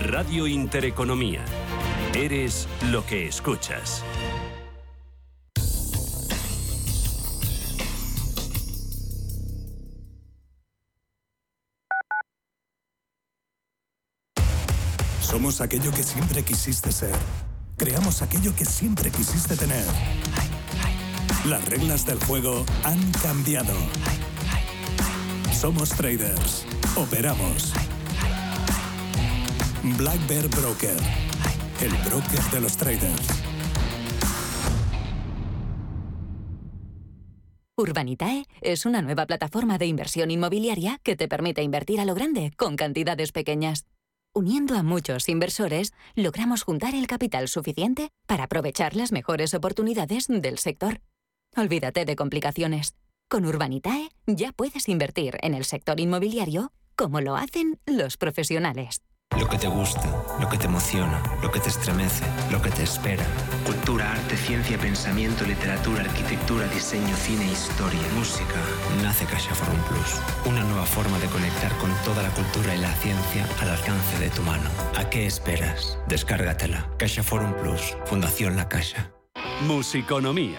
Radio Intereconomía. Eres lo que escuchas. Somos aquello que siempre quisiste ser. Creamos aquello que siempre quisiste tener. Las reglas del juego han cambiado. Somos traders. Operamos. Black Bear Broker. El broker de los traders. Urbanitae es una nueva plataforma de inversión inmobiliaria que te permite invertir a lo grande con cantidades pequeñas. Uniendo a muchos inversores, logramos juntar el capital suficiente para aprovechar las mejores oportunidades del sector. Olvídate de complicaciones. Con Urbanitae ya puedes invertir en el sector inmobiliario como lo hacen los profesionales. Lo que te gusta, lo que te emociona, lo que te estremece, lo que te espera. Cultura, arte, ciencia, pensamiento, literatura, arquitectura, diseño, cine, historia, música. Nace Caixa Forum Plus, una nueva forma de conectar con toda la cultura y la ciencia al alcance de tu mano. ¿A qué esperas? Descárgatela. Caixa Forum Plus, Fundación La Caixa. Musiconomía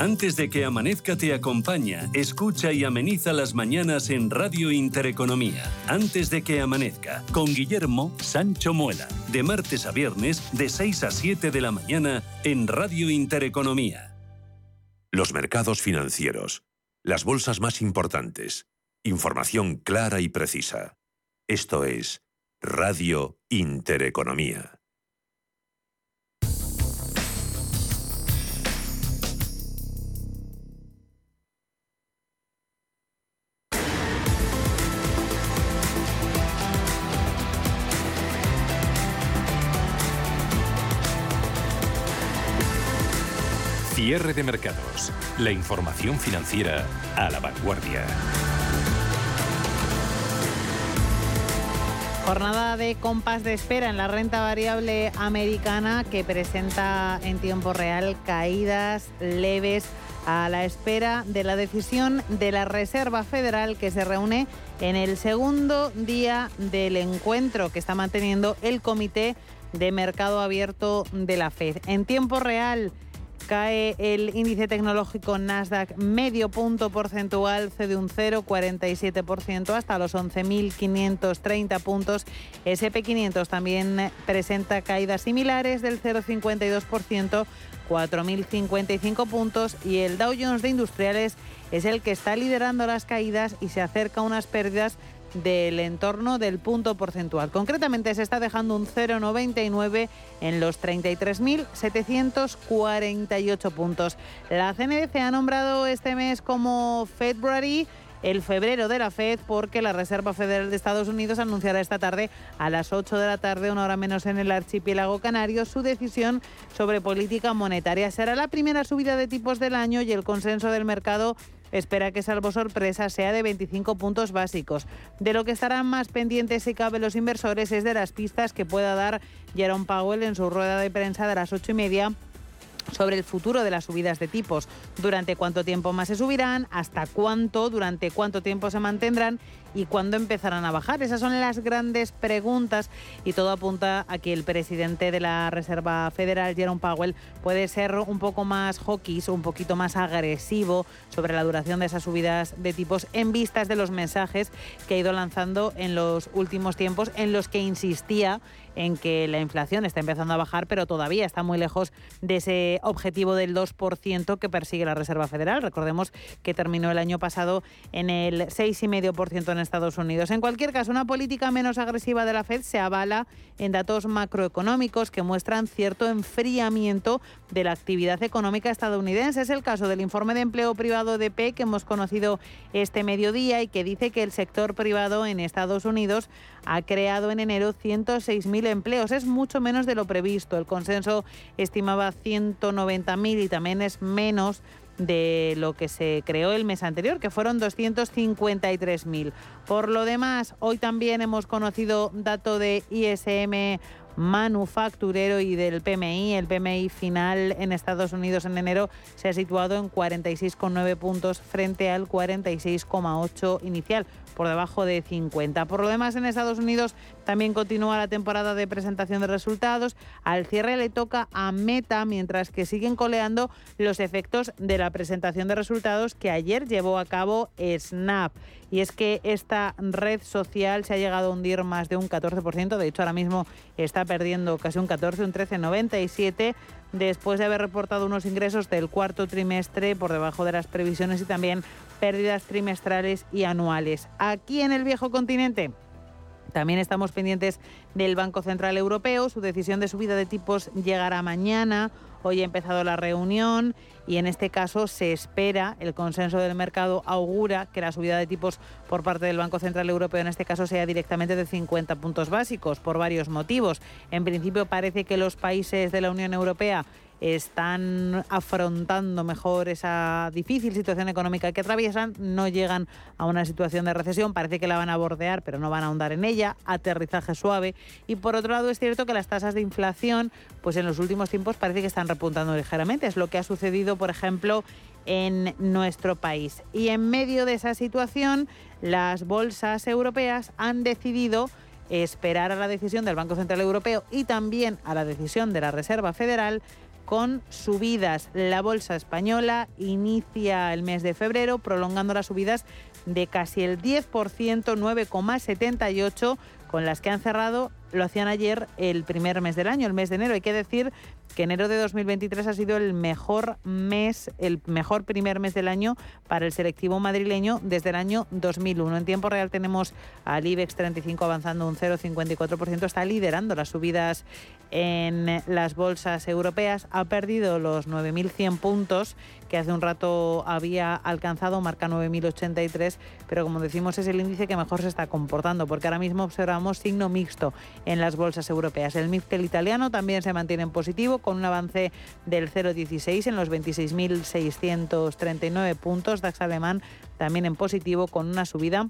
Antes de que amanezca te acompaña, escucha y ameniza las mañanas en Radio Intereconomía. Antes de que amanezca, con Guillermo Sancho Muela, de martes a viernes, de 6 a 7 de la mañana, en Radio Intereconomía. Los mercados financieros, las bolsas más importantes, información clara y precisa. Esto es Radio Intereconomía. Cierre de mercados. La información financiera a la vanguardia. Jornada de compás de espera en la renta variable americana que presenta en tiempo real caídas leves a la espera de la decisión de la Reserva Federal que se reúne en el segundo día del encuentro que está manteniendo el Comité de Mercado Abierto de la Fed. En tiempo real, Cae el índice tecnológico Nasdaq medio punto porcentual, cede un 0,47% hasta los 11.530 puntos. SP500 también presenta caídas similares del 0,52%, 4.055 puntos y el Dow Jones de Industriales es el que está liderando las caídas y se acerca a unas pérdidas del entorno del punto porcentual. Concretamente se está dejando un 0,99 en los 33.748 puntos. La CNBC ha nombrado este mes como February el febrero de la Fed porque la Reserva Federal de Estados Unidos anunciará esta tarde a las 8 de la tarde, una hora menos en el archipiélago canario, su decisión sobre política monetaria. Será la primera subida de tipos del año y el consenso del mercado espera que salvo sorpresa sea de 25 puntos básicos. De lo que estarán más pendientes si cabe los inversores es de las pistas que pueda dar Jerome Powell en su rueda de prensa de las ocho y media sobre el futuro de las subidas de tipos, durante cuánto tiempo más se subirán, hasta cuánto, durante cuánto tiempo se mantendrán y cuándo empezarán a bajar. Esas son las grandes preguntas y todo apunta a que el presidente de la Reserva Federal, Jerome Powell, puede ser un poco más hawkish, un poquito más agresivo sobre la duración de esas subidas de tipos en vistas de los mensajes que ha ido lanzando en los últimos tiempos en los que insistía en que la inflación está empezando a bajar, pero todavía está muy lejos de ese objetivo del 2% que persigue la Reserva Federal. Recordemos que terminó el año pasado en el 6,5% en Estados Unidos. En cualquier caso, una política menos agresiva de la Fed se avala en datos macroeconómicos que muestran cierto enfriamiento de la actividad económica estadounidense. Es el caso del informe de empleo privado de P que hemos conocido este mediodía y que dice que el sector privado en Estados Unidos ha creado en enero 106.000 empleos. Es mucho menos de lo previsto. El consenso estimaba 190.000 y también es menos de lo que se creó el mes anterior, que fueron 253.000. Por lo demás, hoy también hemos conocido dato de ISM manufacturero y del PMI. El PMI final en Estados Unidos en enero se ha situado en 46,9 puntos frente al 46,8 inicial por debajo de 50. Por lo demás, en Estados Unidos también continúa la temporada de presentación de resultados. Al cierre le toca a Meta, mientras que siguen coleando los efectos de la presentación de resultados que ayer llevó a cabo Snap. Y es que esta red social se ha llegado a hundir más de un 14%, de hecho ahora mismo está perdiendo casi un 14, un 13,97 después de haber reportado unos ingresos del cuarto trimestre por debajo de las previsiones y también pérdidas trimestrales y anuales. Aquí en el viejo continente. También estamos pendientes del Banco Central Europeo. Su decisión de subida de tipos llegará mañana. Hoy ha empezado la reunión y en este caso se espera, el consenso del mercado augura que la subida de tipos por parte del Banco Central Europeo en este caso sea directamente de 50 puntos básicos por varios motivos. En principio parece que los países de la Unión Europea están afrontando mejor esa difícil situación económica que atraviesan, no llegan a una situación de recesión, parece que la van a bordear, pero no van a ahondar en ella, aterrizaje suave. Y por otro lado es cierto que las tasas de inflación, pues en los últimos tiempos parece que están repuntando ligeramente, es lo que ha sucedido, por ejemplo, en nuestro país. Y en medio de esa situación, las bolsas europeas han decidido esperar a la decisión del Banco Central Europeo y también a la decisión de la Reserva Federal con subidas. La bolsa española inicia el mes de febrero prolongando las subidas de casi el 10%, 9,78, con las que han cerrado, lo hacían ayer el primer mes del año, el mes de enero. Hay que decir que enero de 2023 ha sido el mejor mes, el mejor primer mes del año para el selectivo madrileño desde el año 2001. En tiempo real tenemos al IBEX 35 avanzando un 0,54%, está liderando las subidas en las bolsas europeas, ha perdido los 9.100 puntos que hace un rato había alcanzado, marca 9.083, pero como decimos es el índice que mejor se está comportando, porque ahora mismo observamos signo mixto en las bolsas europeas. El MIFTEL italiano también se mantiene en positivo, con un avance del 0,16 en los 26.639 puntos. DAX alemán también en positivo con una subida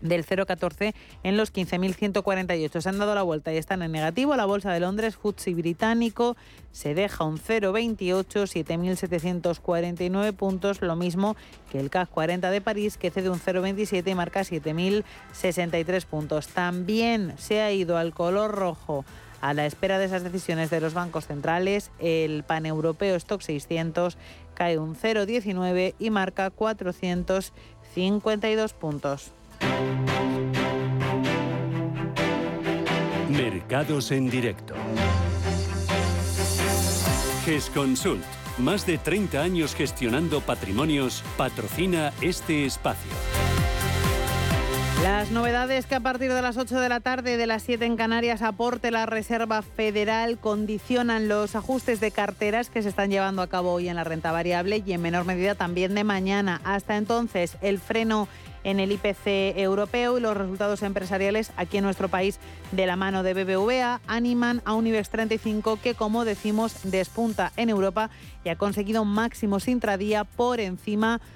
del 0,14 en los 15.148. Se han dado la vuelta y están en negativo. La bolsa de Londres, FTSE británico, se deja un 0,28, 7.749 puntos, lo mismo que el CAC 40 de París, que cede un 0,27 y marca 7.063 puntos. También se ha ido al color rojo a la espera de esas decisiones de los bancos centrales, el paneuropeo Stock 600 cae un 0,19 y marca 452 puntos. Mercados en directo. GESConsult, más de 30 años gestionando patrimonios, patrocina este espacio. Las novedades que a partir de las 8 de la tarde de las 7 en Canarias aporte la Reserva Federal condicionan los ajustes de carteras que se están llevando a cabo hoy en la renta variable y en menor medida también de mañana. Hasta entonces, el freno en el IPC europeo y los resultados empresariales aquí en nuestro país de la mano de BBVA animan a un IBEX 35 que, como decimos, despunta en Europa y ha conseguido máximos intradía por encima de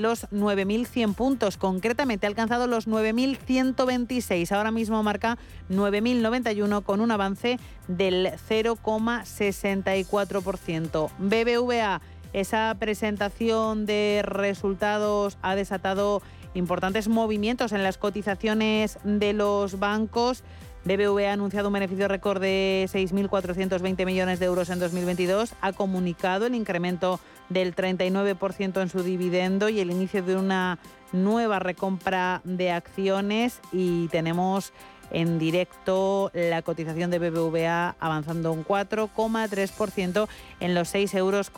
los 9.100 puntos. Concretamente ha alcanzado los 9.126. Ahora mismo marca 9.091 con un avance del 0,64%. BBVA, esa presentación de resultados ha desatado importantes movimientos en las cotizaciones de los bancos. BBVA ha anunciado un beneficio récord de 6.420 millones de euros en 2022. Ha comunicado el incremento del 39% en su dividendo y el inicio de una nueva recompra de acciones. Y tenemos en directo la cotización de BBVA avanzando un 4,3% en los 6 euros,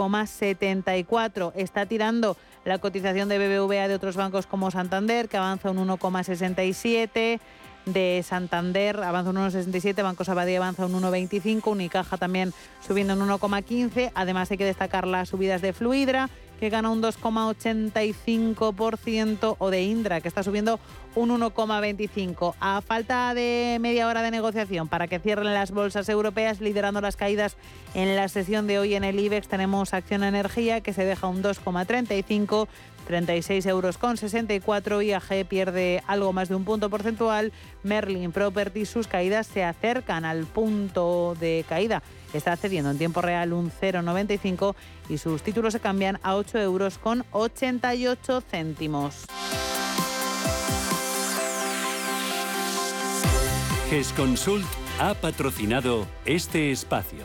Está tirando la cotización de BBVA de otros bancos como Santander, que avanza un 1,67% de Santander avanza un 1,67, Banco Sabadell avanza un 1,25, Unicaja también subiendo un 1,15. Además hay que destacar las subidas de Fluidra, que gana un 2,85%, o de Indra, que está subiendo un 1,25%. A falta de media hora de negociación para que cierren las bolsas europeas, liderando las caídas en la sesión de hoy en el IBEX, tenemos Acción Energía, que se deja un 2,35%. 36 euros con 64, IAG pierde algo más de un punto porcentual, Merlin Property sus caídas se acercan al punto de caída, está cediendo en tiempo real un 0,95 y sus títulos se cambian a 8 euros con 88 céntimos. GESConsult ha patrocinado este espacio.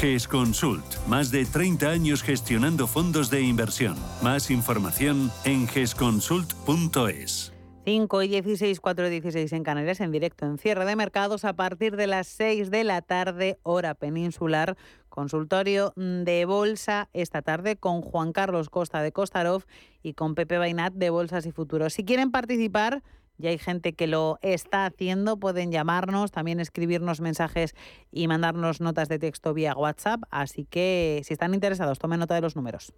GESConsult. Más de 30 años gestionando fondos de inversión. Más información en gesconsult.es. 5 y 16, 4 y 16 en Canarias, en directo en cierre de mercados a partir de las 6 de la tarde, hora peninsular. Consultorio de bolsa esta tarde con Juan Carlos Costa de Costarov y con Pepe Bainat de Bolsas y Futuros. Si quieren participar, ya hay gente que lo está haciendo, pueden llamarnos, también escribirnos mensajes y mandarnos notas de texto vía WhatsApp. Así que si están interesados, tomen nota de los números.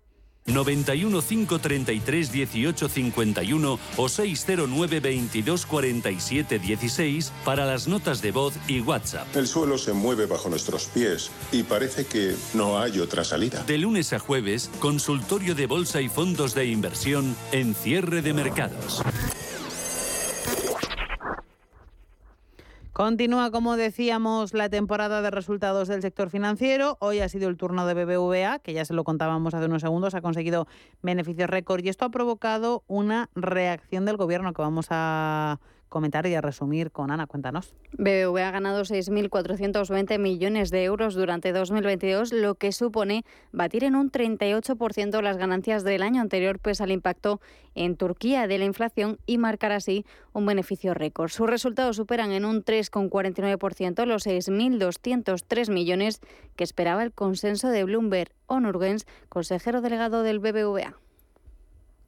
91 533 18 51 o 609 22 47 16 para las notas de voz y WhatsApp. El suelo se mueve bajo nuestros pies y parece que no hay otra salida. De lunes a jueves, consultorio de bolsa y fondos de inversión en cierre de mercados. Continúa, como decíamos, la temporada de resultados del sector financiero. Hoy ha sido el turno de BBVA, que ya se lo contábamos hace unos segundos, ha conseguido beneficios récord y esto ha provocado una reacción del gobierno que vamos a comentar y a resumir con Ana. Cuéntanos. BBV ha ganado 6.420 millones de euros durante 2022, lo que supone batir en un 38% las ganancias del año anterior, pese al impacto en Turquía de la inflación y marcar así un beneficio récord. Sus resultados superan en un 3,49% los 6.203 millones que esperaba el consenso de Bloomberg. Onurgens, consejero delegado del BBVA.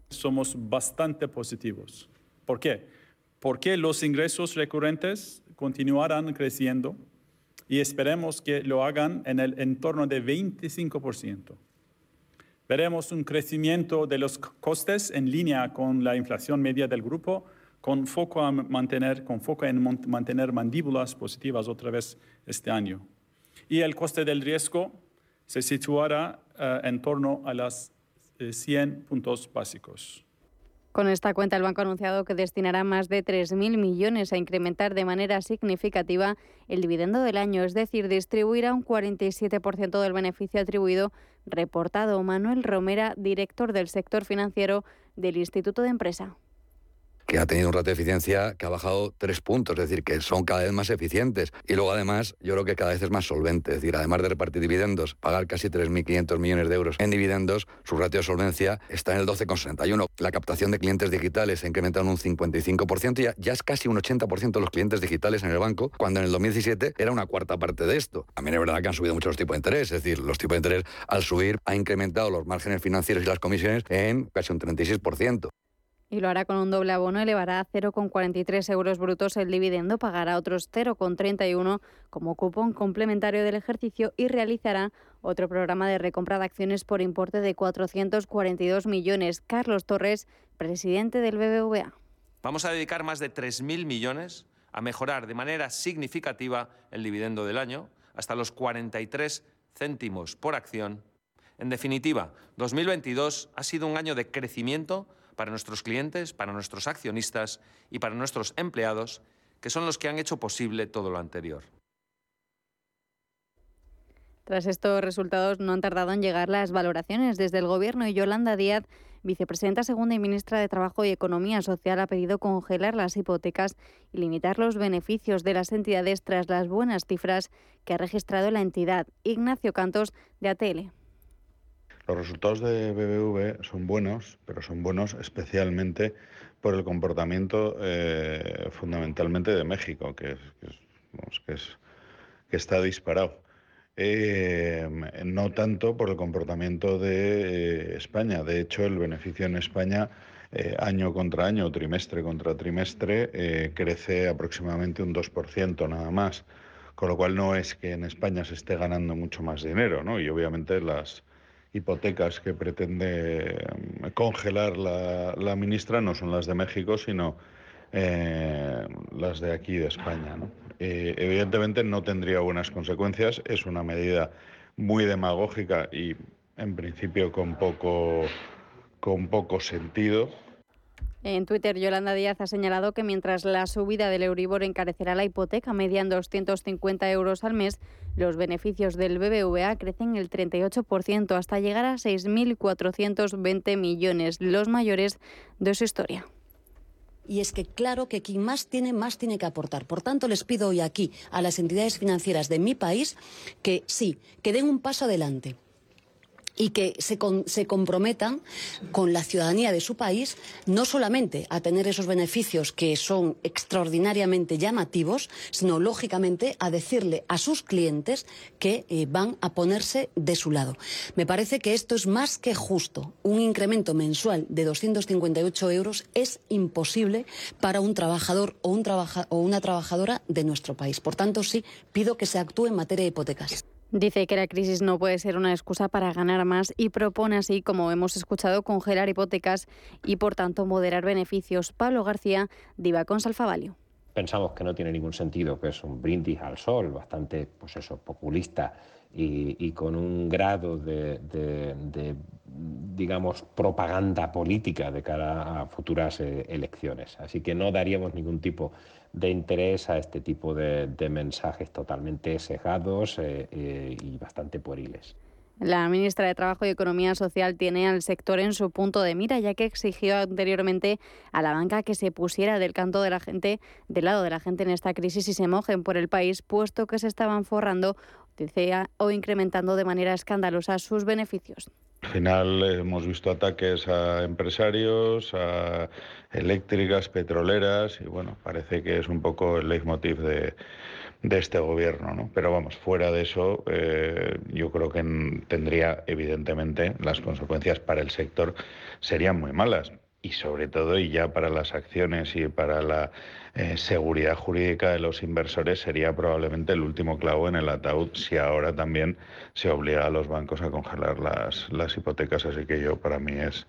Somos bastante positivos. ¿Por qué? Porque los ingresos recurrentes continuarán creciendo y esperemos que lo hagan en el entorno de 25%. Veremos un crecimiento de los costes en línea con la inflación media del grupo, con foco, a mantener, con foco en mantener mandíbulas positivas otra vez este año. Y el coste del riesgo se situará eh, en torno a las 100 eh, puntos básicos. Con esta cuenta, el banco ha anunciado que destinará más de 3.000 millones a incrementar de manera significativa el dividendo del año, es decir, distribuirá un 47% del beneficio atribuido, reportado Manuel Romera, director del sector financiero del Instituto de Empresa que ha tenido un ratio de eficiencia que ha bajado tres puntos, es decir, que son cada vez más eficientes. Y luego, además, yo creo que cada vez es más solvente, es decir, además de repartir dividendos, pagar casi 3.500 millones de euros en dividendos, su ratio de solvencia está en el 12,61. La captación de clientes digitales ha incrementado en un 55%, ya, ya es casi un 80% de los clientes digitales en el banco, cuando en el 2017 era una cuarta parte de esto. También es verdad que han subido mucho los tipos de interés, es decir, los tipos de interés al subir ha incrementado los márgenes financieros y las comisiones en casi un 36% y lo hará con un doble abono, elevará a 0,43 euros brutos el dividendo, pagará otros 0,31 como cupón complementario del ejercicio y realizará otro programa de recompra de acciones por importe de 442 millones. Carlos Torres, presidente del BBVA. Vamos a dedicar más de 3.000 millones a mejorar de manera significativa el dividendo del año, hasta los 43 céntimos por acción. En definitiva, 2022 ha sido un año de crecimiento para nuestros clientes, para nuestros accionistas y para nuestros empleados, que son los que han hecho posible todo lo anterior. Tras estos resultados no han tardado en llegar las valoraciones desde el Gobierno y Yolanda Díaz vicepresidenta segunda y ministra de Trabajo y Economía Social, ha pedido congelar las hipotecas y limitar los beneficios de las entidades tras las buenas cifras que ha registrado la entidad. Ignacio Cantos, de ATL. Los resultados de BBV son buenos, pero son buenos especialmente por el comportamiento eh, fundamentalmente de México, que, que está disparado. Eh, no tanto por el comportamiento de eh, España. De hecho, el beneficio en España año contra año, trimestre contra trimestre, crece aproximadamente un 2% nada más. Con lo cual no es que en España se esté ganando mucho más dinero, ¿no? Y obviamente las hipotecas que pretende congelar la, ministra no son las de México, sino las de aquí de España. Eh, evidentemente no tendría buenas consecuencias. Es una medida muy demagógica y en principio con poco, con poco sentido. En Twitter, Yolanda Díaz ha señalado que mientras la subida del Euribor encarecerá la hipoteca media en 250 euros al mes, los beneficios del BBVA crecen el 38% hasta llegar a 6.420 millones, los mayores de su historia y es que claro que quien más tiene, más tiene que aportar. Por tanto, les pido hoy aquí a las entidades financieras de mi país que sí, que den un paso adelante y que se, se, comprometan con la ciudadanía de su país no solamente a tener esos beneficios que son extraordinariamente llamativos, sino lógicamente a decirle a sus clientes que eh, van a ponerse de su lado. Me parece que esto es más que justo. Un incremento mensual de 258 euros es imposible para un trabajador o, un trabaja o una trabajadora de nuestro país. Por tanto, sí, pido que se actúe en materia de hipotecas. Dice que la crisis no puede ser una excusa para ganar más y propone así, como hemos escuchado, congelar hipotecas y, por tanto, moderar beneficios. Pablo García, Diva con Salfavalio. Pensamos que no tiene ningún sentido, que es un brindis al sol, bastante pues eso, populista y, con un grado de, digamos, propaganda política de cara a futuras eh, elecciones. Así que no daríamos ningún tipo de interés a este tipo de, mensajes totalmente cegados eh, eh, y bastante pueriles. La ministra de Trabajo y Economía Social tiene al sector en su punto de mira, ya que exigió anteriormente a la banca que se pusiera del canto de la gente, del lado de la gente en esta crisis y se mojen por el país, puesto que se estaban forrando o incrementando de manera escandalosa sus beneficios. Al final hemos visto ataques a empresarios, a eléctricas, petroleras y bueno, parece que es un poco el leitmotiv de, de este gobierno. ¿no? Pero vamos, fuera de eso, eh, yo creo que tendría evidentemente las consecuencias para el sector serían muy malas y sobre todo y ya para las acciones y para la eh, seguridad jurídica de los inversores sería probablemente el último clavo en el ataúd si ahora también se obliga a los bancos a congelar las, las hipotecas. Así que yo para mí es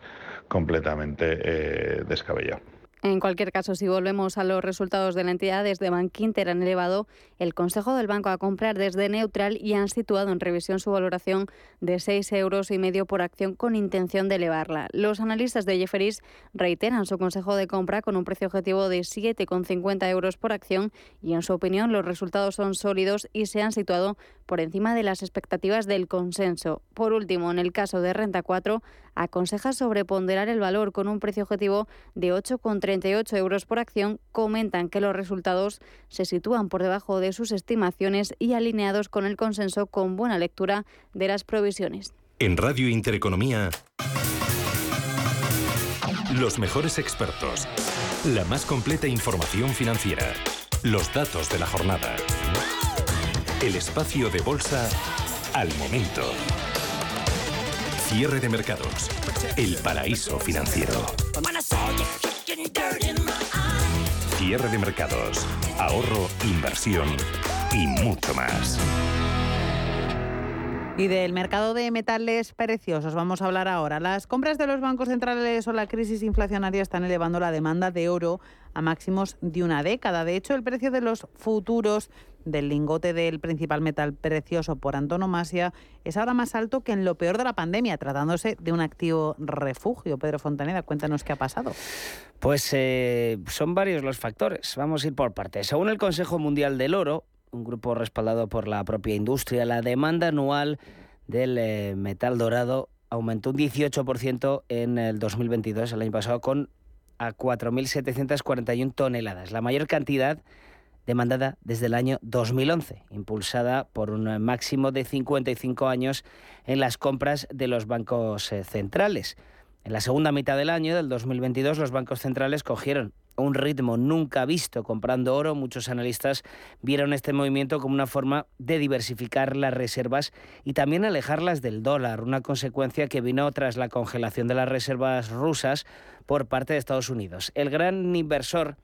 completamente eh, descabellado. En cualquier caso, si volvemos a los resultados de la entidad, desde Bankinter han elevado el Consejo del Banco a comprar desde neutral y han situado en revisión su valoración de 6 euros y medio por acción con intención de elevarla. Los analistas de Jefferies reiteran su consejo de compra con un precio objetivo de 7,50 euros por acción y en su opinión los resultados son sólidos y se han situado por encima de las expectativas del consenso. Por último, en el caso de Renta 4, aconseja sobreponderar el valor con un precio objetivo de 8,38 euros por acción. Comentan que los resultados se sitúan por debajo de sus estimaciones y alineados con el consenso con buena lectura de las provisiones. En Radio Intereconomía, los mejores expertos, la más completa información financiera, los datos de la jornada. El espacio de bolsa al momento. Cierre de mercados. El paraíso financiero. Cierre de mercados. Ahorro, inversión y mucho más. Y del mercado de metales preciosos vamos a hablar ahora. Las compras de los bancos centrales o la crisis inflacionaria están elevando la demanda de oro a máximos de una década. De hecho, el precio de los futuros del lingote del principal metal precioso por antonomasia es ahora más alto que en lo peor de la pandemia, tratándose de un activo refugio. Pedro Fontaneda, cuéntanos qué ha pasado. Pues eh, son varios los factores. Vamos a ir por partes. Según el Consejo Mundial del Oro, un grupo respaldado por la propia industria. La demanda anual del eh, metal dorado aumentó un 18% en el 2022, el año pasado, con a 4.741 toneladas, la mayor cantidad demandada desde el año 2011, impulsada por un máximo de 55 años en las compras de los bancos eh, centrales. En la segunda mitad del año, del 2022, los bancos centrales cogieron un ritmo nunca visto comprando oro. Muchos analistas vieron este movimiento como una forma de diversificar las reservas y también alejarlas del dólar, una consecuencia que vino tras la congelación de las reservas rusas por parte de Estados Unidos. El gran inversor,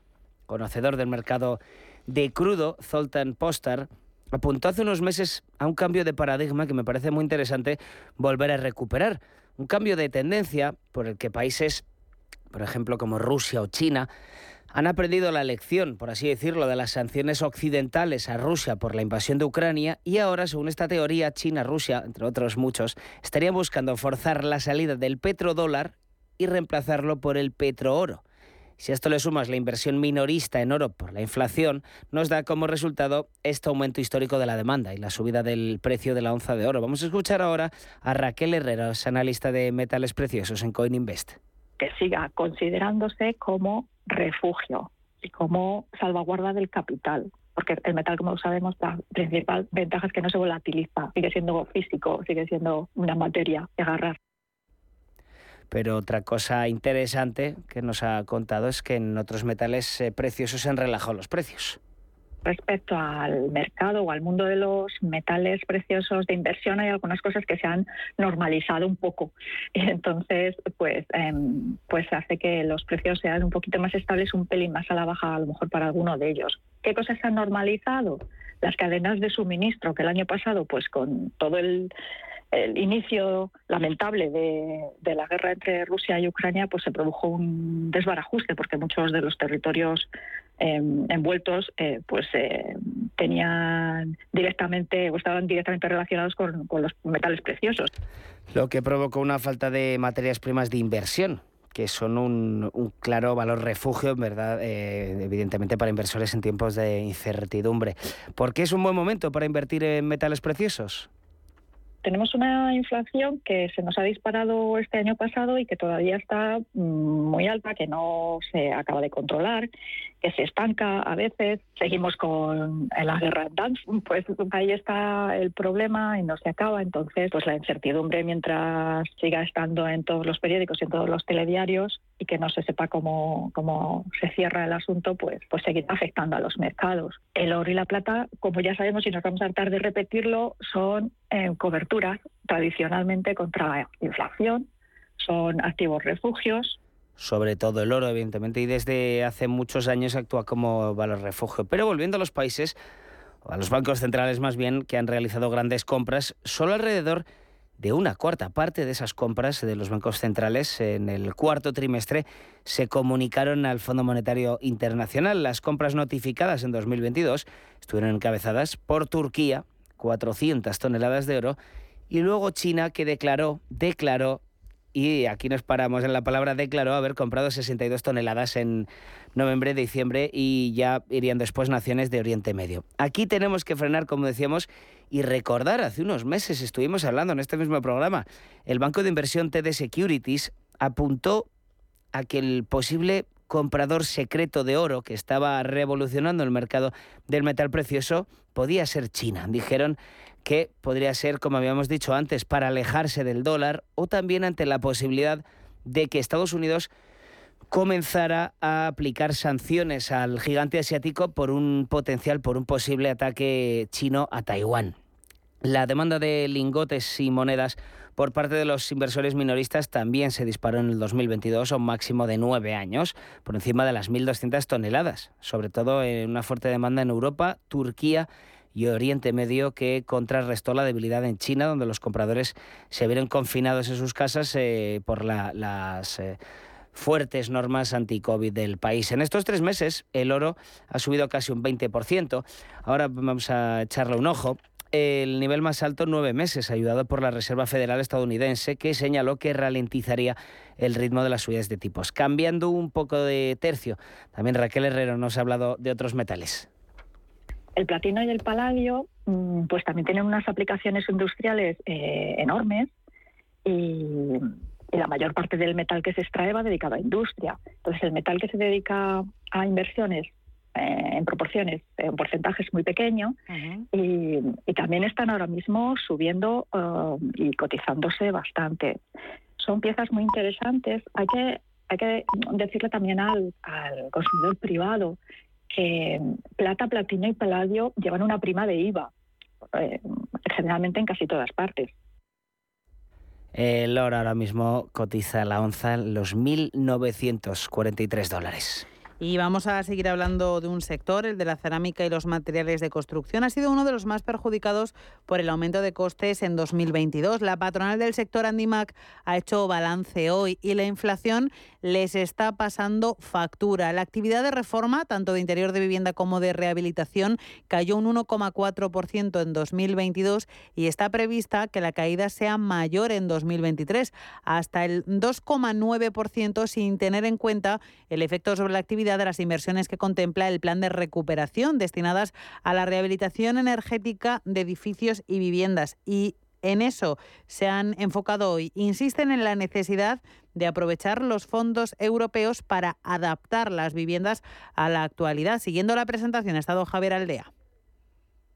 conocedor del mercado de crudo, Zoltan Postar, apuntó hace unos meses a un cambio de paradigma que me parece muy interesante volver a recuperar. Un cambio de tendencia por el que países, por ejemplo, como Rusia o China, han aprendido la lección, por así decirlo, de las sanciones occidentales a Rusia por la invasión de Ucrania y ahora, según esta teoría, China, Rusia, entre otros muchos, estarían buscando forzar la salida del petrodólar y reemplazarlo por el petrooro. Si a esto le sumas la inversión minorista en oro por la inflación, nos da como resultado este aumento histórico de la demanda y la subida del precio de la onza de oro. Vamos a escuchar ahora a Raquel Herrera, analista de metales preciosos en CoinInvest. Siga considerándose como refugio y como salvaguarda del capital porque el metal, como sabemos, la principal ventaja es que no se volatiliza, sigue siendo físico, sigue siendo una materia de agarrar. Pero otra cosa interesante que nos ha contado es que en otros metales eh, preciosos se han relajado los precios respecto al mercado o al mundo de los metales preciosos de inversión hay algunas cosas que se han normalizado un poco. Entonces pues em, pues hace que los precios sean un poquito más estables un pelín más a la baja a lo mejor para alguno de ellos. Qué cosas se han normalizado las cadenas de suministro que el año pasado pues con todo el el inicio lamentable de, la guerra entre Rusia y Ucrania, pues se produjo un desbarajuste porque muchos de los territorios em, envueltos, eh, pues eh, tenían directamente o estaban directamente relacionados con, los metales preciosos. Lo que provocó una falta de materias primas de inversión que son un, claro valor refugio, verdad, eh, evidentemente para inversores en tiempos de incertidumbre. ¿Por qué es un buen momento para invertir en metales preciosos? Tenemos una inflación que se nos ha disparado este año pasado y que todavía está mm, muy alta, que no se acaba de controlar, que se estanca a veces. Seguimos con la guerra pues ahí está el problema y no se acaba. Entonces, pues la incertidumbre mientras siga estando en todos los periódicos y en todos los telediarios que no se sepa cómo, cómo se cierra el asunto, pues, pues seguirá afectando a los mercados. El oro y la plata, como ya sabemos y nos vamos a tratar de repetirlo, son eh, coberturas tradicionalmente contra inflación, son activos refugios. Sobre todo el oro, evidentemente, y desde hace muchos años actúa como valor refugio. Pero volviendo a los países, a los bancos centrales más bien, que han realizado grandes compras, solo alrededor de una cuarta parte de esas compras de los bancos centrales en el cuarto trimestre se comunicaron al Fondo Monetario Internacional. Las compras notificadas en 2022 estuvieron encabezadas por Turquía, 400 toneladas de oro, y luego China que declaró, declaró, y aquí nos paramos en la palabra declaró haber comprado 62 toneladas en noviembre, diciembre y ya irían después naciones de Oriente Medio. Aquí tenemos que frenar, como decíamos, y recordar, hace unos meses estuvimos hablando en este mismo programa, el banco de inversión TD Securities apuntó a que el posible comprador secreto de oro que estaba revolucionando el mercado del metal precioso podía ser China. Dijeron que podría ser, como habíamos dicho antes, para alejarse del dólar o también ante la posibilidad de que Estados Unidos comenzara a aplicar sanciones al gigante asiático por un potencial, por un posible ataque chino a Taiwán. La demanda de lingotes y monedas por parte de los inversores minoristas también se disparó en el 2022 a un máximo de nueve años, por encima de las 1.200 toneladas, sobre todo en una fuerte demanda en Europa, Turquía y Oriente Medio que contrarrestó la debilidad en China, donde los compradores se vieron confinados en sus casas eh, por las... Eh, fuertes normas anti-COVID del país. En estos tres meses el oro ha subido casi un 20%. Ahora vamos a echarle un ojo el nivel más alto en nueve meses, ayudado por la Reserva Federal estadounidense, que señaló que ralentizaría el ritmo de las subidas de tipos. Cambiando un poco de tercio, también Raquel Herrero nos ha hablado de otros metales. El platino y el paladio mm, pues también tienen unas aplicaciones industriales eh, enormes y, la mayor parte del metal que se extrae va dedicado a industria. Entonces el metal que se dedica a inversiones en proporciones, en porcentajes muy pequeño y, también están ahora mismo subiendo y cotizándose bastante. Son piezas muy interesantes. Hay que, hay que decirle también al, al consumidor privado que plata, platino y paladio llevan una prima de IVA, eh, generalmente en casi todas partes. El oro ahora mismo cotiza la onza los 1.943 dólares. Y vamos a seguir hablando de un sector, el de la cerámica y los materiales de construcción. Ha sido uno de los más perjudicados por el aumento de costes en 2022. La patronal del sector Andimac ha hecho balance hoy y la inflación les está pasando factura. La actividad de reforma, tanto de interior de vivienda como de rehabilitación, cayó un 1,4% en 2022 y está prevista que la caída sea mayor en 2023, hasta el 2,9% sin tener en cuenta el efecto sobre la actividad de las inversiones que contempla el plan de recuperación destinadas a la rehabilitación energética de edificios y viviendas. Y en eso se han enfocado hoy. Insisten en la necesidad de aprovechar los fondos europeos para adaptar las viviendas a la actualidad. Siguiendo la presentación ha estado Javier Aldea.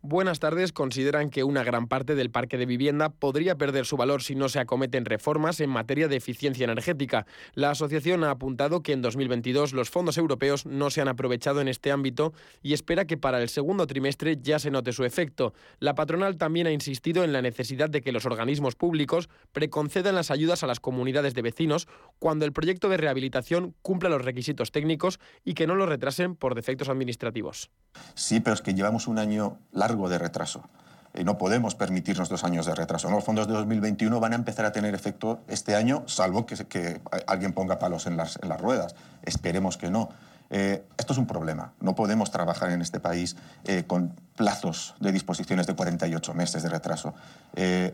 Buenas tardes. Consideran que una gran parte del parque de vivienda podría perder su valor si no se acometen reformas en materia de eficiencia energética. La asociación ha apuntado que en 2022 los fondos europeos no se han aprovechado en este ámbito y espera que para el segundo trimestre ya se note su efecto. La patronal también ha insistido en la necesidad de que los organismos públicos preconcedan las ayudas a las comunidades de vecinos cuando el proyecto de rehabilitación cumpla los requisitos técnicos y que no lo retrasen por defectos administrativos. Sí, pero es que llevamos un año largo de retraso. Y no podemos permitirnos dos años de retraso. Los fondos de 2021 van a empezar a tener efecto este año, salvo que, que alguien ponga palos en las, en las ruedas. Esperemos que no. Eh, esto es un problema. No podemos trabajar en este país eh, con plazos de disposiciones de 48 meses de retraso. Eh,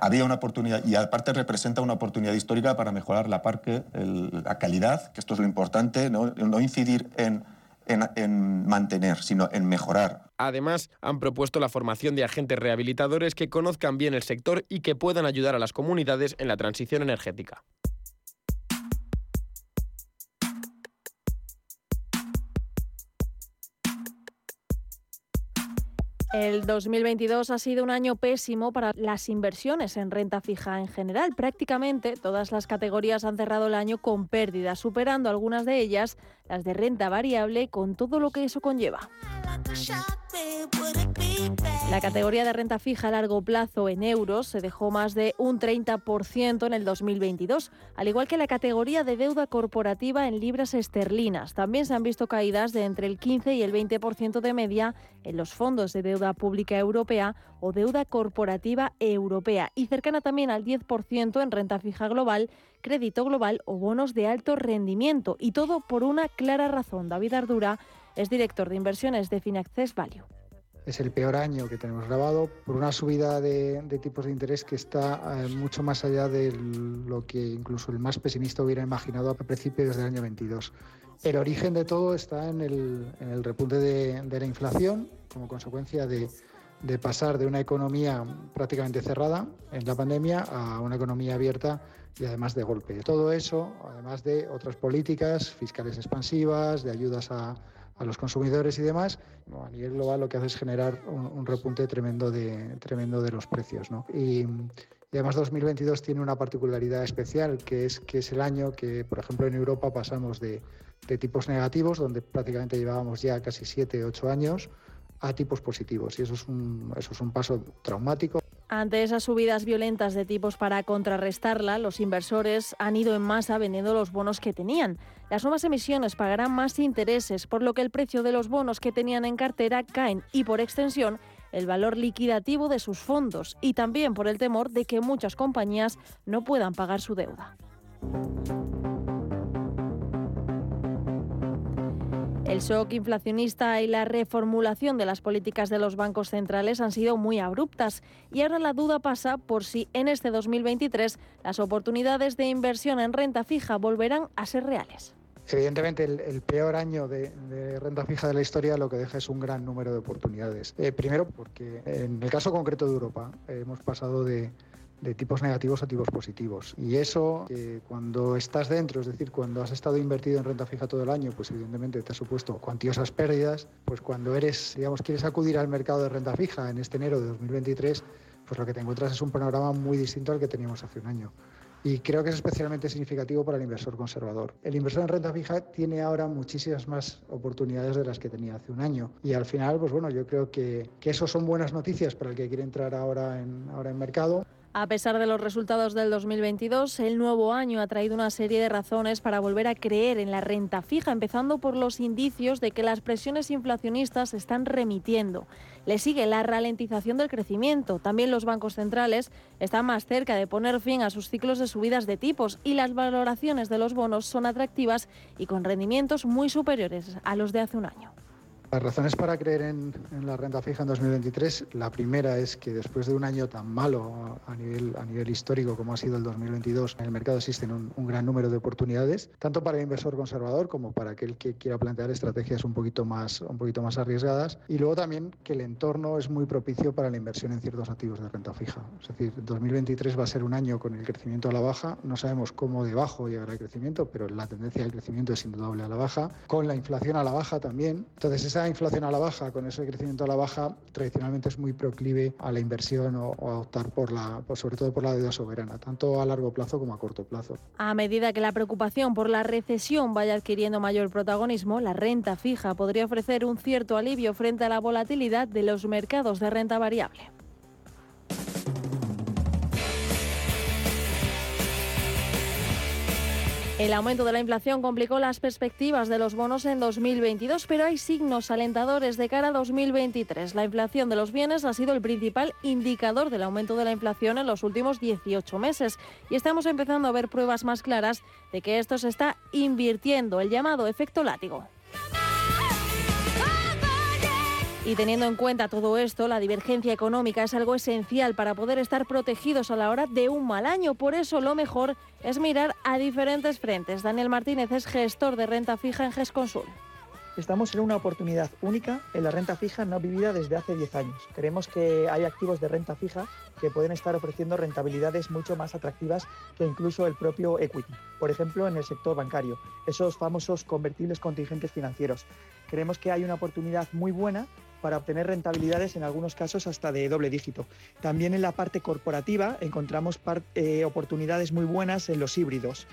había una oportunidad, y aparte representa una oportunidad histórica para mejorar la parque, la calidad, que esto es lo importante, no, no incidir en en, mantener, sino en mejorar. Además, han propuesto la formación de agentes rehabilitadores que conozcan bien el sector y que puedan ayudar a las comunidades en la transición energética. El 2022 ha sido un año pésimo para las inversiones en renta fija en general. Prácticamente todas las categorías han cerrado el año con pérdidas, superando algunas de ellas las de renta variable con todo lo que eso conlleva. La categoría de renta fija a largo plazo en euros se dejó más de un 30% en el 2022, al igual que la categoría de deuda corporativa en libras esterlinas. También se han visto caídas de entre el 15 y el 20% de media en los fondos de deuda pública europea o deuda corporativa europea y cercana también al 10% en renta fija global, crédito global o bonos de alto rendimiento. Y todo por una clara razón. David Ardura es director de inversiones de Finaccess Value es el peor año que tenemos grabado por una subida de, tipos de interés que está eh, mucho más allá de lo que incluso el más pesimista hubiera imaginado a principios del año 22. El origen de todo está en el, repunte de, la inflación como consecuencia de, de pasar de una economía prácticamente cerrada en la pandemia a una economía abierta y además de golpe. Todo eso, además de otras políticas fiscales expansivas, de ayudas a a los consumidores y demás, a nivel global lo que hace es generar un, repunte tremendo de, tremendo de los precios. ¿no? Y, además 2022 tiene una particularidad especial, que es que es el año que, por ejemplo, en Europa pasamos de, de tipos negativos, donde prácticamente llevábamos ya casi 7, 8 años, a tipos positivos. Y eso es un, eso es un paso traumático. Ante esas subidas violentas de tipos para contrarrestarla, los inversores han ido en masa vendiendo los bonos que tenían. Las nuevas emisiones pagarán más intereses, por lo que el precio de los bonos que tenían en cartera caen y, por extensión, el valor liquidativo de sus fondos y también por el temor de que muchas compañías no puedan pagar su deuda. El shock inflacionista y la reformulación de las políticas de los bancos centrales han sido muy abruptas y ahora la duda pasa por si en este 2023 las oportunidades de inversión en renta fija volverán a ser reales Evidentemente, el, peor año de, renta fija de la historia lo que deja es un gran número de oportunidades. Eh, primero, porque en el caso concreto de Europa hemos pasado de, tipos negativos a tipos positivos. Y eso, cuando estás dentro, es decir, cuando has estado invertido en renta fija todo el año, pues evidentemente te ha supuesto cuantiosas pérdidas. Pues cuando eres, digamos, quieres acudir al mercado de renta fija en este enero de 2023, pues lo que te encuentras es un panorama muy distinto al que teníamos hace un año y creo que es especialmente significativo para el inversor conservador. El inversor en renta fija tiene ahora muchísimas más oportunidades de las que tenía hace un año y al final, pues bueno, yo creo que, que eso son buenas noticias para el que quiere entrar ahora en, ahora en mercado. A pesar de los resultados del 2022, el nuevo año ha traído una serie de razones para volver a creer en la renta fija, empezando por los indicios de que las presiones inflacionistas están remitiendo. Le sigue la ralentización del crecimiento. También los bancos centrales están más cerca de poner fin a sus ciclos de subidas de tipos y las valoraciones de los bonos son atractivas y con rendimientos muy superiores a los de hace un año. Las razones para creer en, la renta fija en 2023, la primera es que después de un año tan malo a nivel, a nivel histórico como ha sido el 2022, en el mercado existen un, gran número de oportunidades, tanto para el inversor conservador como para aquel que quiera plantear estrategias un poquito más, un poquito más arriesgadas. Y luego también que el entorno es muy propicio para la inversión en ciertos activos de renta fija. Es decir, 2023 va a ser un año con el crecimiento a la baja. No sabemos cómo debajo llegará el crecimiento, pero la tendencia del crecimiento es indudable a la baja. Con la inflación a la baja también. Entonces, esa inflación a la baja, con ese crecimiento a la baja, tradicionalmente es muy proclive a la inversión o, a optar por la, sobre todo por la deuda soberana, tanto a largo plazo como a corto plazo. A medida que la preocupación por la recesión vaya adquiriendo mayor protagonismo, la renta fija podría ofrecer un cierto alivio frente a la volatilidad de los mercados de renta variable. El aumento de la inflación complicó las perspectivas de los bonos en 2022, pero hay signos alentadores de cara a 2023. La inflación de los bienes ha sido el principal indicador del aumento de la inflación en los últimos 18 meses y estamos empezando a ver pruebas más claras de que esto se está invirtiendo, el llamado efecto látigo. Y teniendo en cuenta todo esto, la divergencia económica es algo esencial para poder estar protegidos a la hora de un mal año. Por eso lo mejor es mirar a diferentes frentes. Daniel Martínez es gestor de renta fija en GESConsul. Estamos en una oportunidad única en la renta fija no vivida desde hace 10 años. Creemos que hay activos de renta fija que pueden estar ofreciendo rentabilidades mucho más atractivas que incluso el propio equity. Por ejemplo, en el sector bancario, esos famosos convertibles contingentes financieros. Creemos que hay una oportunidad muy buena para obtener rentabilidades en algunos casos hasta de doble dígito. También en la parte corporativa encontramos eh, oportunidades muy buenas en los híbridos.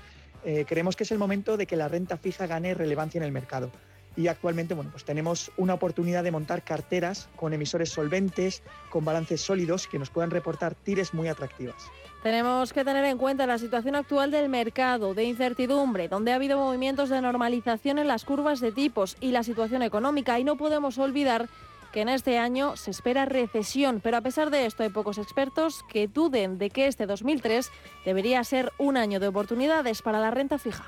Eh, creemos que es el momento de que la renta fija gane relevancia en el mercado. Y actualmente bueno, pues tenemos una oportunidad de montar carteras con emisores solventes, con balances sólidos que nos puedan reportar tires muy atractivas. Tenemos que tener en cuenta la situación actual del mercado de incertidumbre, donde ha habido movimientos de normalización en las curvas de tipos y la situación económica. Y no podemos olvidar que en este año se espera recesión, pero a pesar de esto hay pocos expertos que duden de que este 2003 debería ser un año de oportunidades para la renta fija.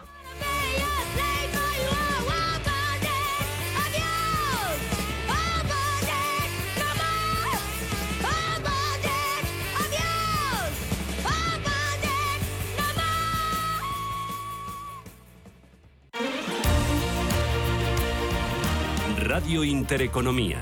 Radio Intereconomía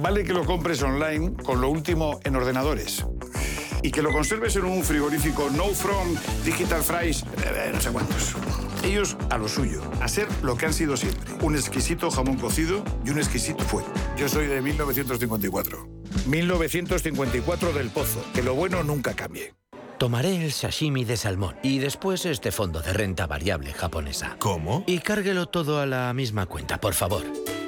Vale que lo compres online con lo último en ordenadores. Y que lo conserves en un frigorífico No From, Digital Fries, eh, no sé cuántos. Ellos a lo suyo, a ser lo que han sido siempre. Un exquisito jamón cocido y un exquisito fuego. Yo soy de 1954. 1954 del Pozo. Que lo bueno nunca cambie. Tomaré el sashimi de salmón y después este fondo de renta variable japonesa. ¿Cómo? Y cárguelo todo a la misma cuenta, por favor.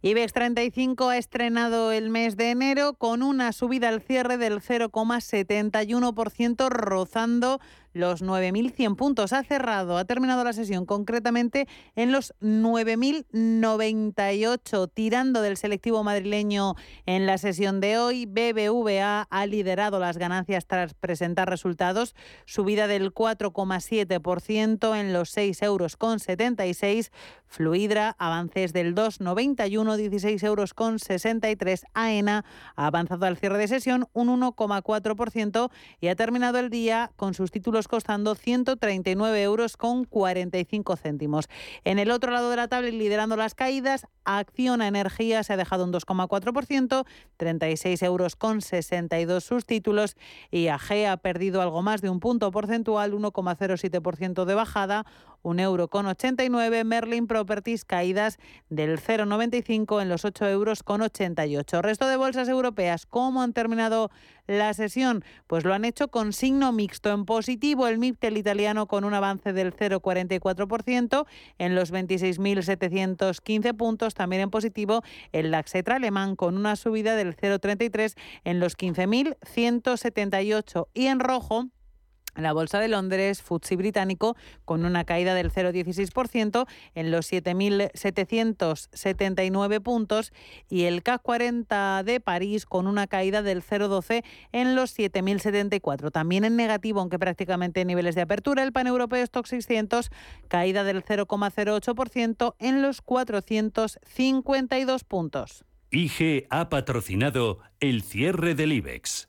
IBEX 35 ha estrenado el mes de enero con una subida al cierre del 0,71%, rozando los 9.100 puntos. Ha cerrado, ha terminado la sesión concretamente en los 9.098, tirando del selectivo madrileño en la sesión de hoy. BBVA ha liderado las ganancias tras presentar resultados, subida del 4,7% en los 6 euros con 76. Fluidra, avances del 2,91, 16 euros con 63. AENA ha avanzado al cierre de sesión un 1,4% y ha terminado el día con sus títulos costando 139 euros con 45 céntimos. En el otro lado de la tabla liderando las caídas, Acciona Energía se ha dejado un 2,4%, 36 euros con 62 sus títulos y AG ha perdido algo más de un punto porcentual, 1,07% de bajada, un euro con 89. Merlin Properties caídas del 0,95 en los 8 euros con 88. Resto de bolsas europeas, ¿cómo han terminado la sesión? Pues lo han hecho con signo mixto en positivo. El MIPTEL italiano con un avance del 0,44% en los 26.715 puntos. También en positivo el Laxetra alemán con una subida del 0,33 en los 15.178. Y en rojo la Bolsa de Londres, FTSE británico, con una caída del 0,16% en los 7.779 puntos y el CAC 40 de París con una caída del 0,12 en los 7.074. También en negativo, aunque prácticamente en niveles de apertura, el paneuropeo Stock 600, caída del 0,08% en los 452 puntos. IG ha patrocinado el cierre del IBEX.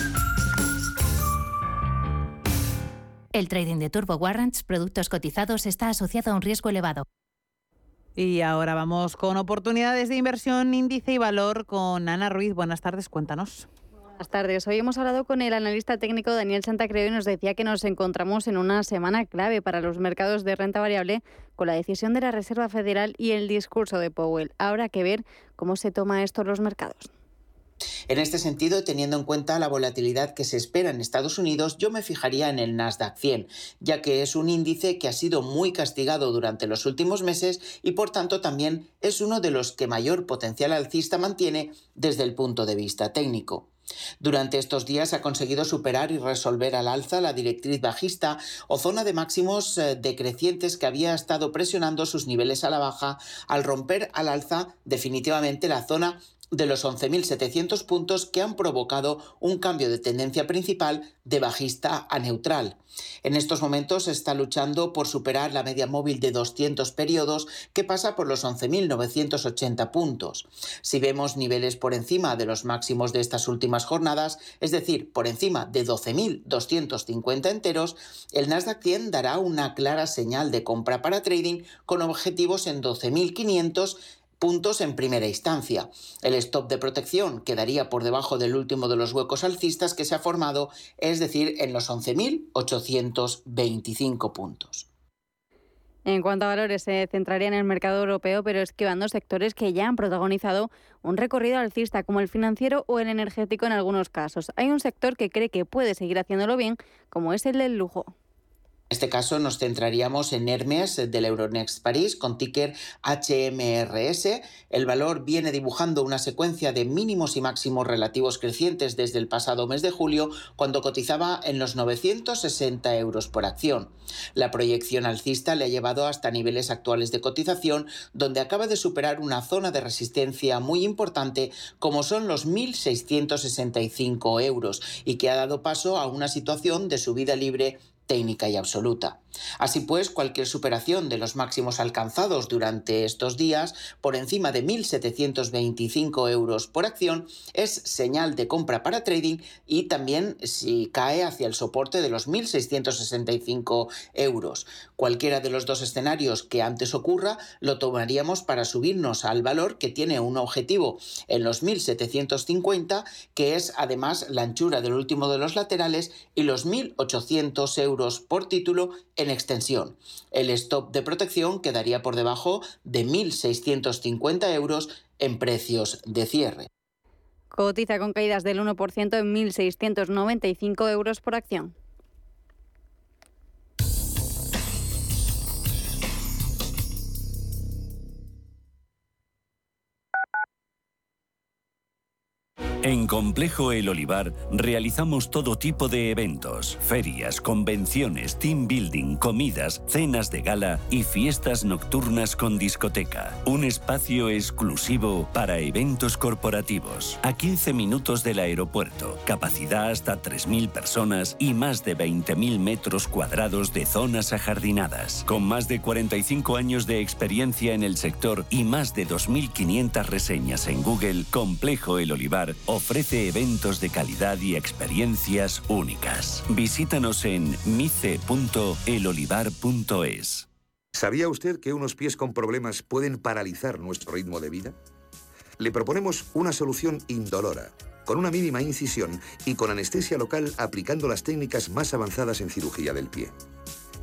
El trading de Turbo Warrants, productos cotizados, está asociado a un riesgo elevado. Y ahora vamos con oportunidades de inversión, índice y valor con Ana Ruiz. Buenas tardes, cuéntanos. Buenas tardes. Hoy hemos hablado con el analista técnico Daniel Santacreo y nos decía que nos encontramos en una semana clave para los mercados de renta variable con la decisión de la Reserva Federal y el discurso de Powell. Habrá que ver cómo se toma esto en los mercados. En este sentido, teniendo en cuenta la volatilidad que se espera en Estados Unidos, yo me fijaría en el Nasdaq 100, ya que es un índice que ha sido muy castigado durante los últimos meses y por tanto también es uno de los que mayor potencial alcista mantiene desde el punto de vista técnico. Durante estos días ha conseguido superar y resolver al alza la directriz bajista o zona de máximos eh, decrecientes que había estado presionando sus niveles a la baja al romper al alza definitivamente la zona de los 11.700 puntos que han provocado un cambio de tendencia principal de bajista a neutral. En estos momentos está luchando por superar la media móvil de 200 periodos que pasa por los 11.980 puntos. Si vemos niveles por encima de los máximos de estas últimas jornadas, es decir, por encima de 12.250 enteros, el Nasdaq 100 dará una clara señal de compra para trading con objetivos en 12.500 puntos en primera instancia. El stop de protección quedaría por debajo del último de los huecos alcistas que se ha formado, es decir, en los 11.825 puntos. En cuanto a valores, se centraría en el mercado europeo, pero esquivando sectores que ya han protagonizado un recorrido alcista, como el financiero o el energético en algunos casos. Hay un sector que cree que puede seguir haciéndolo bien, como es el del lujo. En este caso nos centraríamos en Hermes del Euronext París con ticker HMRS. El valor viene dibujando una secuencia de mínimos y máximos relativos crecientes desde el pasado mes de julio cuando cotizaba en los 960 euros por acción. La proyección alcista le ha llevado hasta niveles actuales de cotización donde acaba de superar una zona de resistencia muy importante como son los 1.665 euros y que ha dado paso a una situación de subida libre técnica y absoluta. Así pues, cualquier superación de los máximos alcanzados durante estos días por encima de 1.725 euros por acción es señal de compra para trading y también si cae hacia el soporte de los 1.665 euros. Cualquiera de los dos escenarios que antes ocurra lo tomaríamos para subirnos al valor que tiene un objetivo en los 1.750 que es además la anchura del último de los laterales y los 1.800 euros por título en extensión. El stop de protección quedaría por debajo de 1.650 euros en precios de cierre. Cotiza con caídas del 1% en 1.695 euros por acción. En Complejo El Olivar realizamos todo tipo de eventos, ferias, convenciones, team building, comidas, cenas de gala y fiestas nocturnas con discoteca. Un espacio exclusivo para eventos corporativos. A 15 minutos del aeropuerto, capacidad hasta 3.000 personas y más de 20.000 metros cuadrados de zonas ajardinadas. Con más de 45 años de experiencia en el sector y más de 2.500 reseñas en Google, Complejo El Olivar ofrece eventos de calidad y experiencias únicas. Visítanos en mice.elolivar.es. ¿Sabía usted que unos pies con problemas pueden paralizar nuestro ritmo de vida? Le proponemos una solución indolora, con una mínima incisión y con anestesia local aplicando las técnicas más avanzadas en cirugía del pie.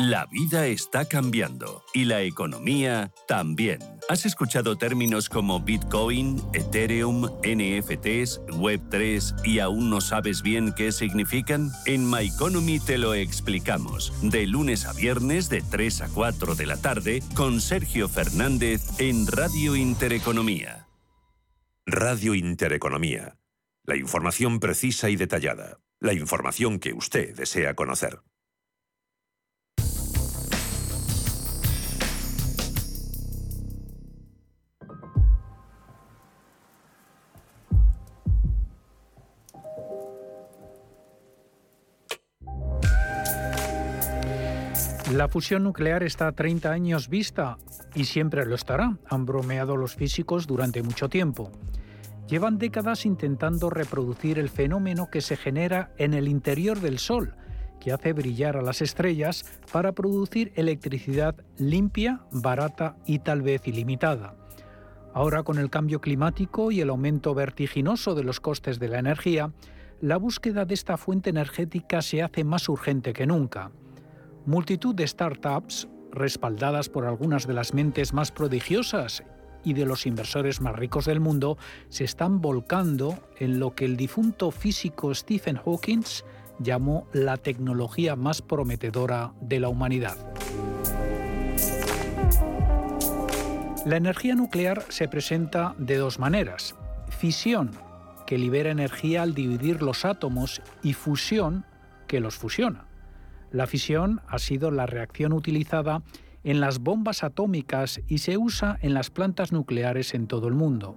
La vida está cambiando y la economía también. ¿Has escuchado términos como Bitcoin, Ethereum, NFTs, Web3 y aún no sabes bien qué significan? En My Economy te lo explicamos, de lunes a viernes de 3 a 4 de la tarde con Sergio Fernández en Radio Intereconomía. Radio Intereconomía. La información precisa y detallada. La información que usted desea conocer. La fusión nuclear está a 30 años vista y siempre lo estará, han bromeado los físicos durante mucho tiempo. Llevan décadas intentando reproducir el fenómeno que se genera en el interior del Sol, que hace brillar a las estrellas para producir electricidad limpia, barata y tal vez ilimitada. Ahora con el cambio climático y el aumento vertiginoso de los costes de la energía, la búsqueda de esta fuente energética se hace más urgente que nunca. Multitud de startups, respaldadas por algunas de las mentes más prodigiosas y de los inversores más ricos del mundo, se están volcando en lo que el difunto físico Stephen Hawking llamó la tecnología más prometedora de la humanidad. La energía nuclear se presenta de dos maneras. Fisión, que libera energía al dividir los átomos, y fusión, que los fusiona. La fisión ha sido la reacción utilizada en las bombas atómicas y se usa en las plantas nucleares en todo el mundo.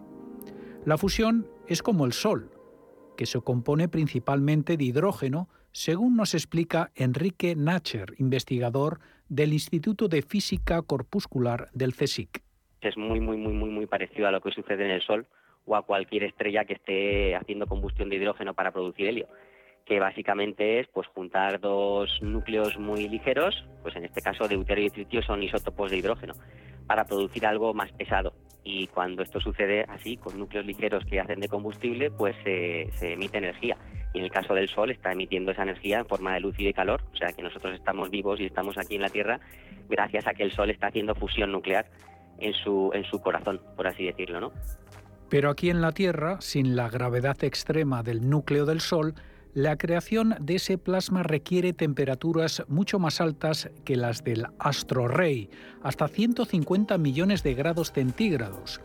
La fusión es como el Sol, que se compone principalmente de hidrógeno, según nos explica Enrique Nacher, investigador del Instituto de Física Corpuscular del CSIC. Es muy, muy, muy, muy, muy parecido a lo que sucede en el Sol o a cualquier estrella que esté haciendo combustión de hidrógeno para producir helio que básicamente es pues juntar dos núcleos muy ligeros, pues en este caso deuterio y tritio son isótopos de hidrógeno, para producir algo más pesado. Y cuando esto sucede así, con núcleos ligeros que hacen de combustible, pues se, emite energía. Y en el caso del Sol está emitiendo esa energía en forma de luz y de calor, o sea que nosotros estamos vivos y estamos aquí en la Tierra gracias a que el Sol está haciendo fusión nuclear en su, en su corazón, por así decirlo, ¿no? Pero aquí en la Tierra, sin la gravedad extrema del núcleo del Sol, la creación de ese plasma requiere temperaturas mucho más altas que las del astro rey, hasta 150 millones de grados centígrados.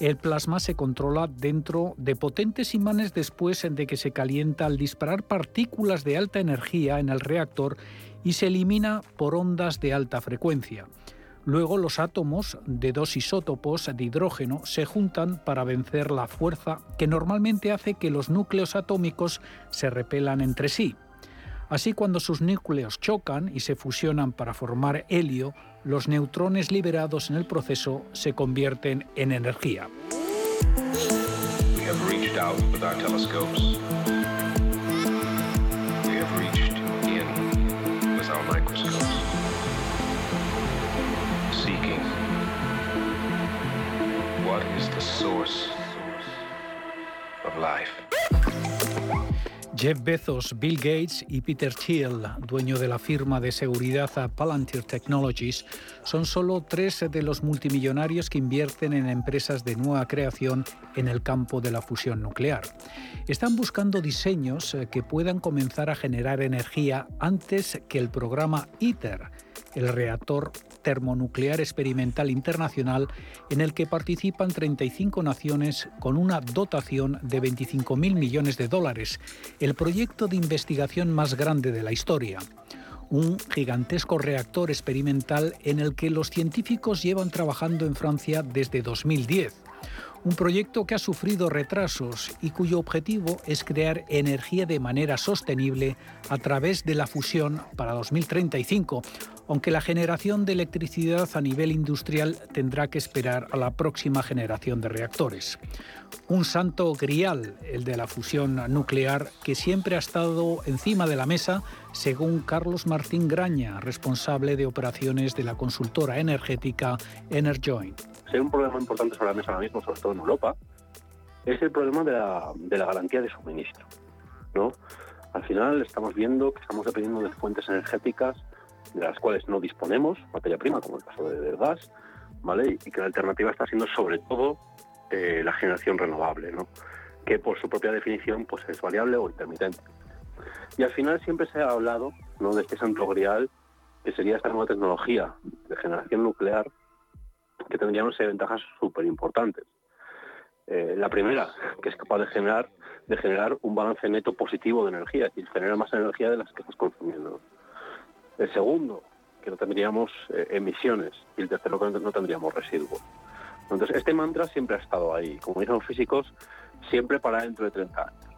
El plasma se controla dentro de potentes imanes después de que se calienta al disparar partículas de alta energía en el reactor y se elimina por ondas de alta frecuencia. Luego los átomos de dos isótopos de hidrógeno se juntan para vencer la fuerza que normalmente hace que los núcleos atómicos se repelan entre sí. Así cuando sus núcleos chocan y se fusionan para formar helio, los neutrones liberados en el proceso se convierten en energía. Jeff Bezos, Bill Gates y Peter Thiel, dueño de la firma de seguridad Palantir Technologies, son solo tres de los multimillonarios que invierten en empresas de nueva creación en el campo de la fusión nuclear. Están buscando diseños eh, que puedan comenzar a generar energía antes que el programa ITER, el reactor termonuclear experimental internacional en el que participan 35 naciones con una dotación de 25.000 millones de dólares, el proyecto de investigación más grande de la historia un gigantesco reactor experimental en el que los científicos llevan trabajando en Francia desde 2010. Un proyecto que ha sufrido retrasos y cuyo objetivo es crear energía de manera sostenible a través de la fusión para 2035, aunque la generación de electricidad a nivel industrial tendrá que esperar a la próxima generación de reactores. Un santo grial, el de la fusión nuclear, que siempre ha estado encima de la mesa, según Carlos Martín Graña, responsable de operaciones de la consultora energética Enerjoin hay un problema importante sobre la mesa ahora mismo, sobre todo en Europa, es el problema de la, de la garantía de suministro. ¿no? Al final estamos viendo que estamos dependiendo de fuentes energéticas de las cuales no disponemos, materia prima, como el caso del gas, ¿vale? y que la alternativa está siendo sobre todo eh, la generación renovable, ¿no? que por su propia definición pues, es variable o intermitente. Y al final siempre se ha hablado ¿no? de este santo grial que sería esta nueva tecnología de generación nuclear que tendría unas ventajas súper importantes. Eh, la primera, que es capaz de generar, de generar un balance neto positivo de energía, y generar más energía de las que estás consumiendo. El segundo, que no tendríamos eh, emisiones. Y el tercero, que no tendríamos residuos. Entonces, este mantra siempre ha estado ahí. Como dicen los físicos, siempre para dentro de 30 años.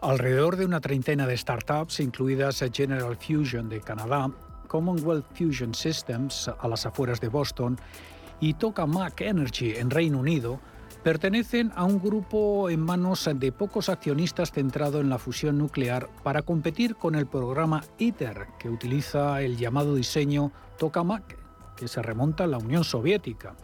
Alrededor de una treintena de startups, incluidas General Fusion de Canadá, Commonwealth Fusion Systems a las afueras de Boston y Tokamak Energy en Reino Unido pertenecen a un grupo en manos de pocos accionistas centrado en la fusión nuclear para competir con el programa ITER, que utiliza el llamado diseño Tokamak que se remonta a la Unión Soviética.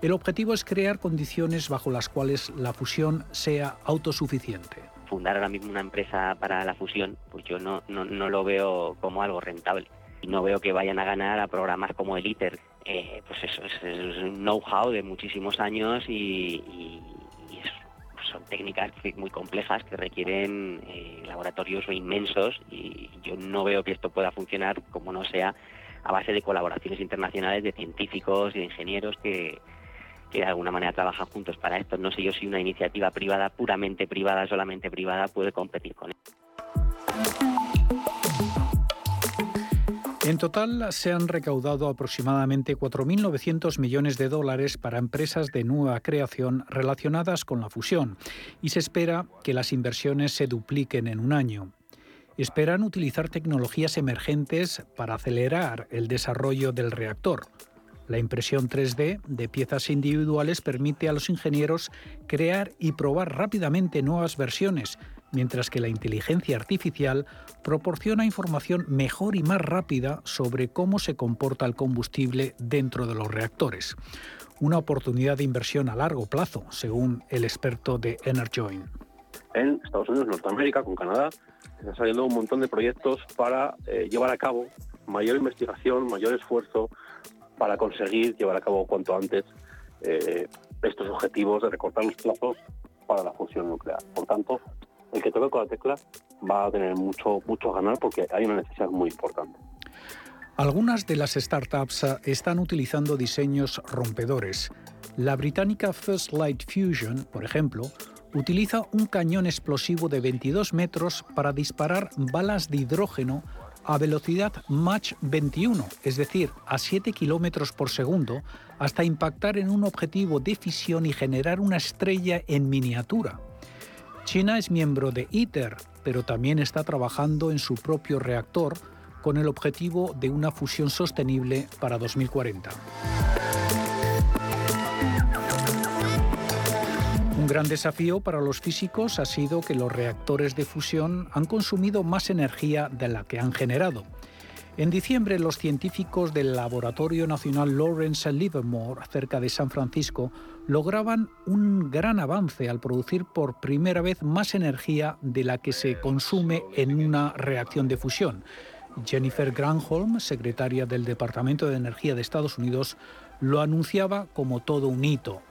El objetivo es crear condiciones bajo las cuales la fusión sea autosuficiente. Fundar ahora mismo una empresa para la fusión, pues yo no, no, no lo veo como algo rentable. No veo que vayan a ganar a programas como el ITER, eh, pues eso es, un know-how de muchísimos años y, pues son técnicas muy complejas que requieren eh, laboratorios inmensos y yo no veo que esto pueda funcionar como no sea a base de colaboraciones internacionales de científicos y de ingenieros que, que de alguna manera trabajan juntos para esto. No sé yo si una iniciativa privada, puramente privada, solamente privada, puede competir con esto. En total se han recaudado aproximadamente 4.900 millones de dólares para empresas de nueva creación relacionadas con la fusión y se espera que las inversiones se dupliquen en un año. Esperan utilizar tecnologías emergentes para acelerar el desarrollo del reactor. La impresión 3D de piezas individuales permite a los ingenieros crear y probar rápidamente nuevas versiones, mientras que la inteligencia artificial proporciona información mejor y más rápida sobre cómo se comporta el combustible dentro de los reactores. Una oportunidad de inversión a largo plazo, según el experto de Enerjoin. En Estados Unidos, Norteamérica, con Canadá, están saliendo un montón de proyectos para eh, llevar a cabo mayor investigación, mayor esfuerzo para conseguir llevar a cabo cuanto antes eh, estos objetivos de recortar los plazos para la fusión nuclear. Por tanto, el que toque con la tecla va a tener mucho, mucho ganar porque hay una necesidad muy importante. Algunas de las startups eh, están utilizando diseños rompedores. La británica First Light Fusion, por ejemplo, utiliza un cañón explosivo de 22 metros para disparar balas de hidrógeno a velocidad Mach 21, es decir, a 7 kilómetros por segundo, hasta impactar en un objetivo de fisión y generar una estrella en miniatura. China es miembro de ITER, pero también está trabajando en su propio reactor con el objetivo de una fusión sostenible para 2040. Un gran desafío para los físicos ha sido que los reactores de fusión han consumido más energía de la que han generado. En diciembre, los científicos del Laboratorio Nacional Lawrence Livermore, cerca de San Francisco, lograban un gran avance al producir por primera vez más energía de la que se consume en una reacción de fusión. Jennifer Granholm, secretaria del Departamento de Energía de Estados Unidos, lo anunciaba como todo un hito.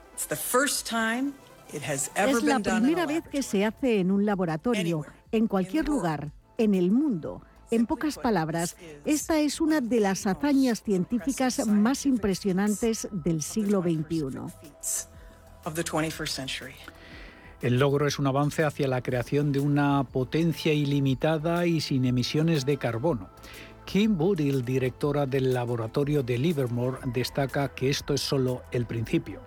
Es la primera vez que se hace en un laboratorio, en cualquier lugar, en el mundo. En pocas palabras, esta es una de las hazañas científicas más impresionantes del siglo XXI. El logro es un avance hacia la creación de una potencia ilimitada y sin emisiones de carbono. Kim Budil, directora del laboratorio de Livermore, destaca que esto es solo el principio.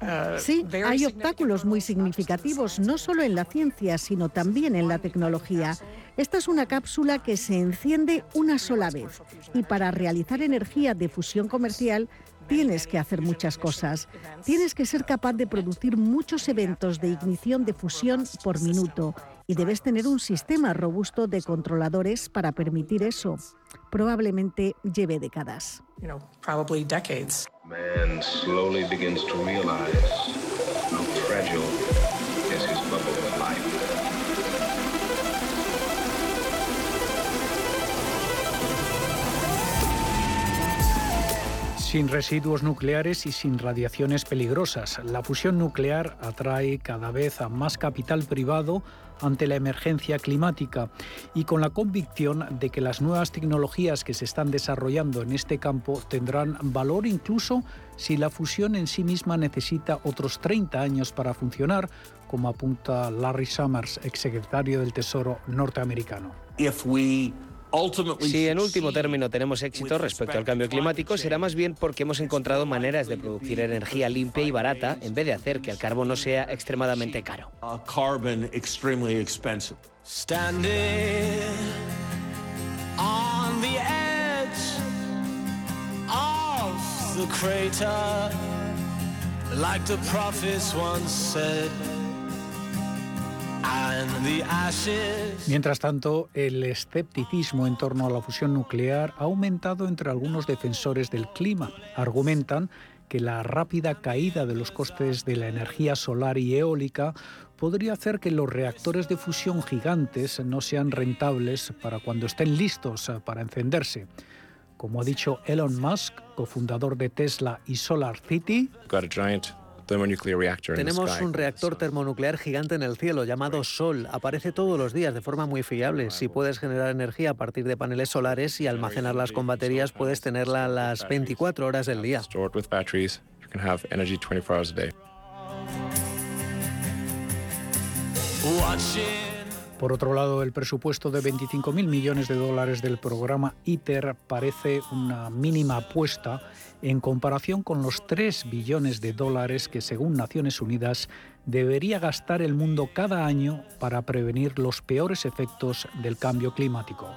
Uh, sí, hay obstáculos muy significativos, no solo en la ciencia, sino también en la tecnología. Esta es una cápsula que se enciende una sola vez y para realizar energía de fusión comercial tienes que hacer muchas cosas. Tienes que ser capaz de producir muchos eventos de ignición de fusión por minuto y debes tener un sistema robusto de controladores para permitir eso. Probablemente lleve décadas. Sin residuos nucleares y sin radiaciones peligrosas, la fusión nuclear atrae cada vez a más capital privado ante la emergencia climática y con la convicción de que las nuevas tecnologías que se están desarrollando en este campo tendrán valor incluso si la fusión en sí misma necesita otros 30 años para funcionar, como apunta Larry Summers, exsecretario del Tesoro norteamericano. Si en último término tenemos éxito respecto al cambio climático, será más bien porque hemos encontrado maneras de producir energía limpia y barata en vez de hacer que el carbono sea extremadamente caro. Mientras tanto, el escepticismo en torno a la fusión nuclear ha aumentado entre algunos defensores del clima. Argumentan que la rápida caída de los costes de la energía solar y eólica podría hacer que los reactores de fusión gigantes no sean rentables para cuando estén listos para encenderse. Como ha dicho Elon Musk, cofundador de Tesla y Solar City, tenemos un reactor termonuclear gigante en el cielo llamado Sol. Aparece todos los días de forma muy fiable. Si puedes generar energía a partir de paneles solares y almacenarlas con baterías, puedes tenerla las 24 horas del día. Por otro lado, el presupuesto de 25.000 millones de dólares del programa ITER parece una mínima apuesta en comparación con los 3 billones de dólares que, según Naciones Unidas, debería gastar el mundo cada año para prevenir los peores efectos del cambio climático.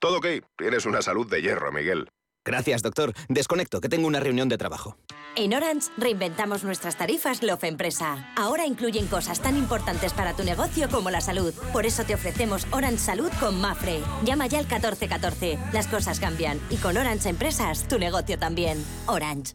Todo ok, tienes una salud de hierro, Miguel. Gracias, doctor. Desconecto, que tengo una reunión de trabajo. En Orange reinventamos nuestras tarifas Love Empresa. Ahora incluyen cosas tan importantes para tu negocio como la salud. Por eso te ofrecemos Orange Salud con Mafre. Llama ya al 1414. Las cosas cambian y con Orange Empresas tu negocio también. Orange.